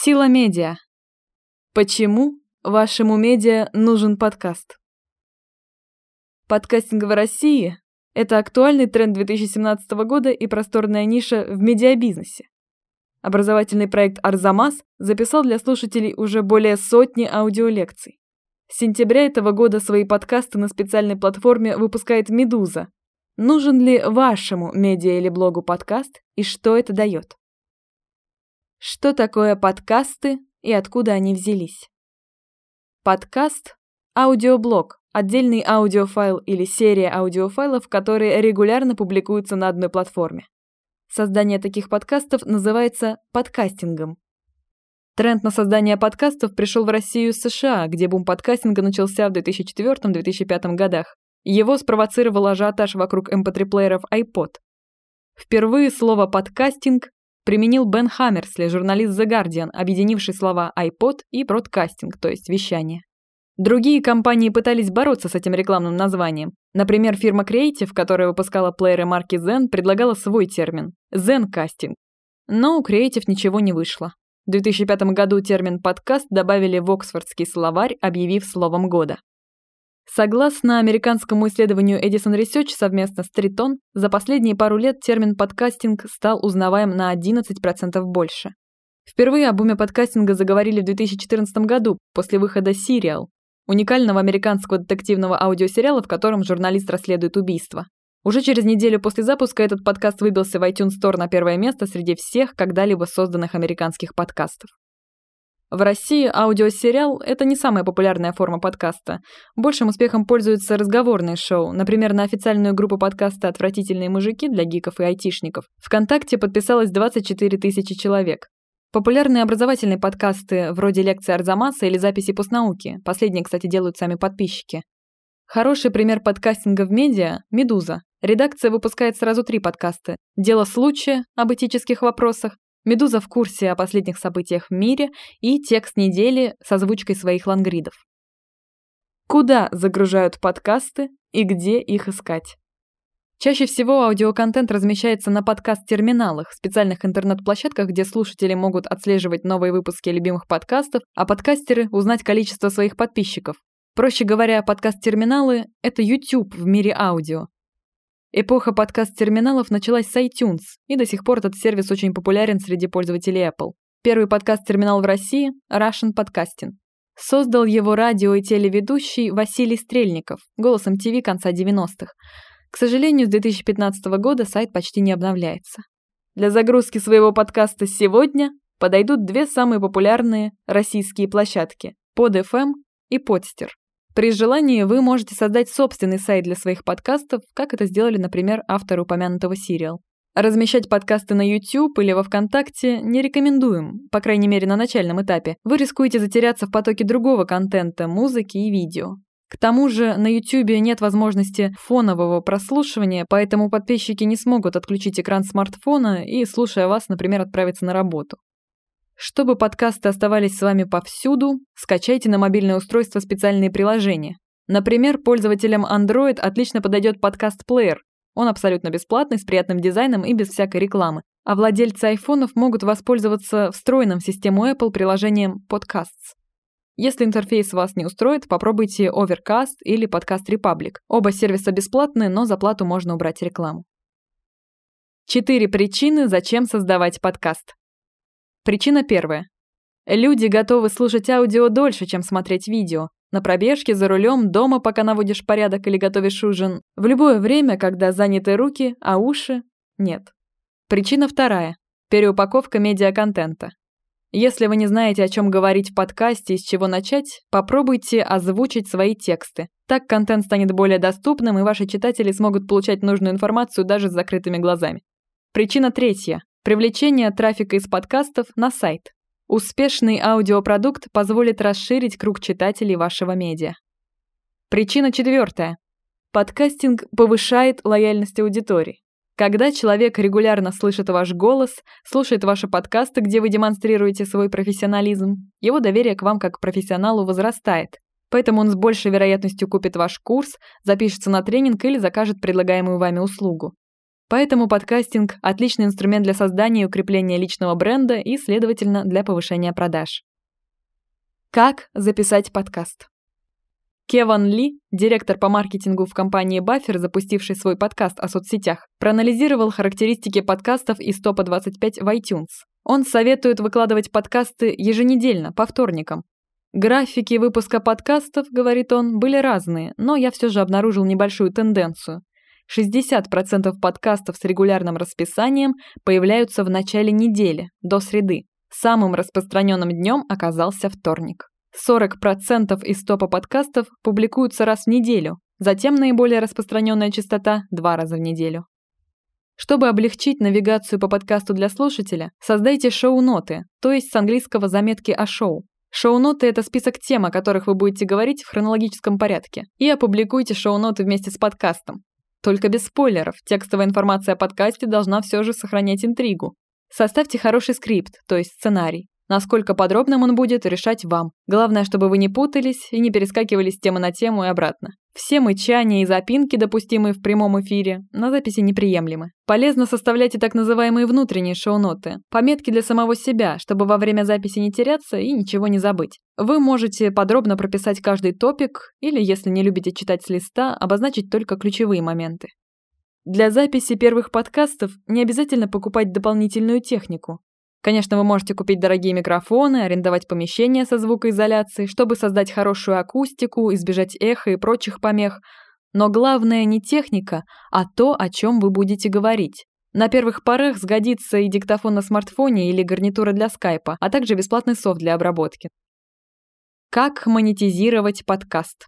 Сила медиа. Почему вашему медиа нужен подкаст? Подкастинг в России – это актуальный тренд 2017 года и просторная ниша в медиабизнесе. Образовательный проект «Арзамас» записал для слушателей уже более сотни аудиолекций. С сентября этого года свои подкасты на специальной платформе выпускает «Медуза». Нужен ли вашему медиа или блогу подкаст и что это дает? Что такое подкасты и откуда они взялись? Подкаст – аудиоблог, отдельный аудиофайл или серия аудиофайлов, которые регулярно публикуются на одной платформе. Создание таких подкастов называется подкастингом. Тренд на создание подкастов пришел в Россию из США, где бум подкастинга начался в 2004-2005 годах. Его спровоцировал ажиотаж вокруг mp3-плееров iPod. Впервые слово «подкастинг» применил Бен Хаммерсли, журналист The Guardian, объединивший слова iPod и бродкастинг, то есть вещание. Другие компании пытались бороться с этим рекламным названием. Например, фирма Creative, которая выпускала плееры марки Zen, предлагала свой термин – Zencasting. Но у Creative ничего не вышло. В 2005 году термин «подкаст» добавили в Оксфордский словарь, объявив словом года. Согласно американскому исследованию Edison Research совместно с Triton, за последние пару лет термин «подкастинг» стал узнаваем на 11% больше. Впервые о буме подкастинга заговорили в 2014 году, после выхода «Serial», уникального американского детективного аудиосериала, в котором журналист расследует убийство. Уже через неделю после запуска этот подкаст выбился в iTunes Store на первое место среди всех когда-либо созданных американских подкастов. В России аудиосериал – это не самая популярная форма подкаста. Большим успехом пользуются разговорные шоу. Например, на официальную группу подкаста «Отвратительные мужики» для гиков и айтишников ВКонтакте подписалось 24 тысячи человек. Популярные образовательные подкасты вроде лекции Арзамаса или записи постнауки. Последние, кстати, делают сами подписчики. Хороший пример подкастинга в медиа – «Медуза». Редакция выпускает сразу три подкаста. «Дело случая» об этических вопросах, Медуза в курсе о последних событиях в мире и текст недели с озвучкой своих лангридов. Куда загружают подкасты и где их искать? Чаще всего аудиоконтент размещается на подкаст-терминалах, специальных интернет-площадках, где слушатели могут отслеживать новые выпуски любимых подкастов, а подкастеры – узнать количество своих подписчиков. Проще говоря, подкаст-терминалы – это YouTube в мире аудио. Эпоха подкаст-терминалов началась с iTunes, и до сих пор этот сервис очень популярен среди пользователей Apple. Первый подкаст-терминал в России – Russian Podcasting. Создал его радио и телеведущий Василий Стрельников, голосом ТВ конца 90-х. К сожалению, с 2015 года сайт почти не обновляется. Для загрузки своего подкаста сегодня подойдут две самые популярные российские площадки – PodFM и Podster. При желании вы можете создать собственный сайт для своих подкастов, как это сделали, например, авторы упомянутого сериал. Размещать подкасты на YouTube или во ВКонтакте не рекомендуем, по крайней мере на начальном этапе. Вы рискуете затеряться в потоке другого контента, музыки и видео. К тому же на YouTube нет возможности фонового прослушивания, поэтому подписчики не смогут отключить экран смартфона и, слушая вас, например, отправиться на работу. Чтобы подкасты оставались с вами повсюду, скачайте на мобильное устройство специальные приложения. Например, пользователям Android отлично подойдет подкаст-плеер. Он абсолютно бесплатный, с приятным дизайном и без всякой рекламы. А владельцы айфонов могут воспользоваться встроенным в систему Apple приложением Podcasts. Если интерфейс вас не устроит, попробуйте Overcast или Podcast Republic. Оба сервиса бесплатные, но за плату можно убрать рекламу. Четыре причины, зачем создавать подкаст. Причина первая. Люди готовы слушать аудио дольше, чем смотреть видео. На пробежке, за рулем, дома, пока наводишь порядок или готовишь ужин. В любое время, когда заняты руки, а уши – нет. Причина вторая. Переупаковка медиаконтента. Если вы не знаете, о чем говорить в подкасте и с чего начать, попробуйте озвучить свои тексты. Так контент станет более доступным, и ваши читатели смогут получать нужную информацию даже с закрытыми глазами. Причина третья. Привлечение трафика из подкастов на сайт. Успешный аудиопродукт позволит расширить круг читателей вашего медиа. Причина четвертая. Подкастинг повышает лояльность аудитории. Когда человек регулярно слышит ваш голос, слушает ваши подкасты, где вы демонстрируете свой профессионализм, его доверие к вам как к профессионалу возрастает. Поэтому он с большей вероятностью купит ваш курс, запишется на тренинг или закажет предлагаемую вами услугу. Поэтому подкастинг – отличный инструмент для создания и укрепления личного бренда и, следовательно, для повышения продаж. Как записать подкаст? Кеван Ли, директор по маркетингу в компании Buffer, запустивший свой подкаст о соцсетях, проанализировал характеристики подкастов из топа 25 в iTunes. Он советует выкладывать подкасты еженедельно, по вторникам. Графики выпуска подкастов, говорит он, были разные, но я все же обнаружил небольшую тенденцию. 60% подкастов с регулярным расписанием появляются в начале недели, до среды. Самым распространенным днем оказался вторник. 40% из топа подкастов публикуются раз в неделю, затем наиболее распространенная частота – два раза в неделю. Чтобы облегчить навигацию по подкасту для слушателя, создайте шоу-ноты, то есть с английского заметки о шоу. Шоу-ноты – это список тем, о которых вы будете говорить в хронологическом порядке, и опубликуйте шоу-ноты вместе с подкастом. Только без спойлеров, текстовая информация о подкасте должна все же сохранять интригу. Составьте хороший скрипт, то есть сценарий. Насколько подробным он будет, решать вам. Главное, чтобы вы не путались и не перескакивали с темы на тему и обратно. Все мычания и запинки, допустимые в прямом эфире, на записи неприемлемы. Полезно составлять и так называемые внутренние шоу-ноты, пометки для самого себя, чтобы во время записи не теряться и ничего не забыть. Вы можете подробно прописать каждый топик или, если не любите читать с листа, обозначить только ключевые моменты. Для записи первых подкастов не обязательно покупать дополнительную технику. Конечно, вы можете купить дорогие микрофоны, арендовать помещение со звукоизоляцией, чтобы создать хорошую акустику, избежать эха и прочих помех. Но главное не техника, а то, о чем вы будете говорить. На первых порах сгодится и диктофон на смартфоне или гарнитура для скайпа, а также бесплатный софт для обработки. Как монетизировать подкаст?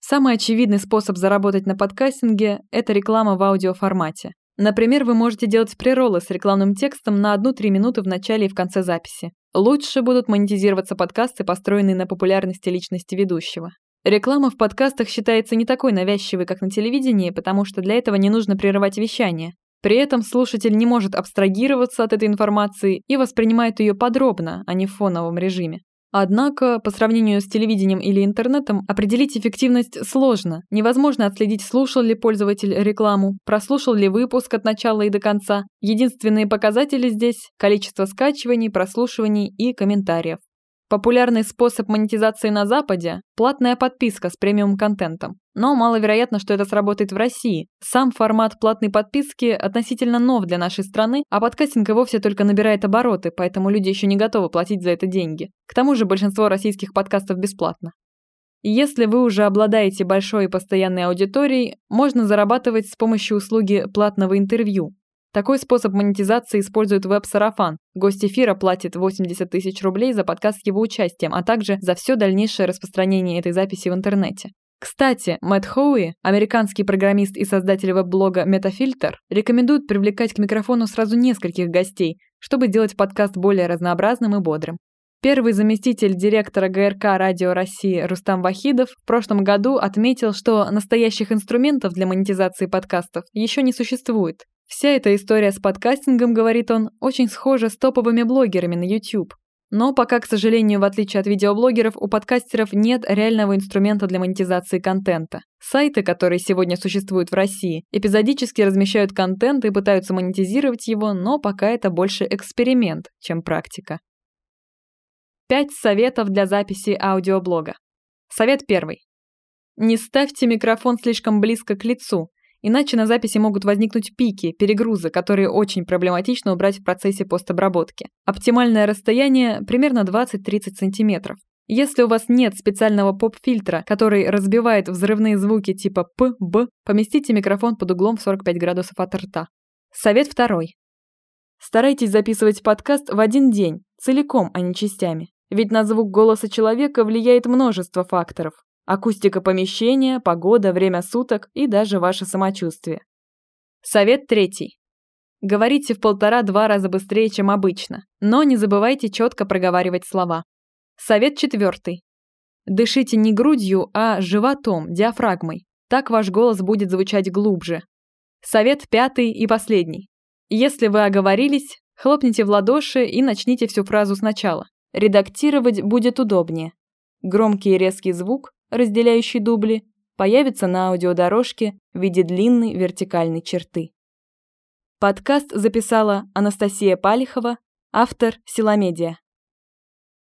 Самый очевидный способ заработать на подкастинге – это реклама в аудиоформате. Например, вы можете делать прероллы с рекламным текстом на 1-3 минуты в начале и в конце записи. Лучше будут монетизироваться подкасты, построенные на популярности личности ведущего. Реклама в подкастах считается не такой навязчивой, как на телевидении, потому что для этого не нужно прерывать вещание. При этом слушатель не может абстрагироваться от этой информации и воспринимает ее подробно, а не в фоновом режиме. Однако, по сравнению с телевидением или интернетом, определить эффективность сложно. Невозможно отследить, слушал ли пользователь рекламу, прослушал ли выпуск от начала и до конца. Единственные показатели здесь – количество скачиваний, прослушиваний и комментариев. Популярный способ монетизации на Западе – платная подписка с премиум-контентом. Но маловероятно, что это сработает в России. Сам формат платной подписки относительно нов для нашей страны, а подкастинг и вовсе только набирает обороты, поэтому люди еще не готовы платить за это деньги. К тому же большинство российских подкастов бесплатно. Если вы уже обладаете большой и постоянной аудиторией, можно зарабатывать с помощью услуги платного интервью. Такой способ монетизации использует веб-сарафан. Гость эфира платит 80 тысяч рублей за подкаст с его участием, а также за все дальнейшее распространение этой записи в интернете. Кстати, Мэтт Хоуи, американский программист и создатель веб-блога Metafilter, рекомендует привлекать к микрофону сразу нескольких гостей, чтобы сделать подкаст более разнообразным и бодрым. Первый заместитель директора ГРК «Радио России» Рустам Вахидов в прошлом году отметил, что настоящих инструментов для монетизации подкастов еще не существует. Вся эта история с подкастингом, говорит он, очень схожа с топовыми блогерами на YouTube. Но пока, к сожалению, в отличие от видеоблогеров, у подкастеров нет реального инструмента для монетизации контента. Сайты, которые сегодня существуют в России, эпизодически размещают контент и пытаются монетизировать его, но пока это больше эксперимент, чем практика. Пять советов для записи аудиоблога. Совет первый. Не ставьте микрофон слишком близко к лицу, Иначе на записи могут возникнуть пики, перегрузы, которые очень проблематично убрать в процессе постобработки. Оптимальное расстояние примерно 20-30 см. Если у вас нет специального поп-фильтра, который разбивает взрывные звуки типа П, Б, поместите микрофон под углом в 45 градусов от рта. Совет второй. Старайтесь записывать подкаст в один день, целиком, а не частями. Ведь на звук голоса человека влияет множество факторов. Акустика помещения, погода, время суток и даже ваше самочувствие. Совет третий. Говорите в полтора-два раза быстрее, чем обычно, но не забывайте четко проговаривать слова. Совет четвертый. Дышите не грудью, а животом, диафрагмой. Так ваш голос будет звучать глубже. Совет пятый и последний. Если вы оговорились, хлопните в ладоши и начните всю фразу сначала. Редактировать будет удобнее. Громкий и резкий звук разделяющий дубли, появится на аудиодорожке в виде длинной вертикальной черты. Подкаст записала Анастасия Палихова, автор Силамедиа.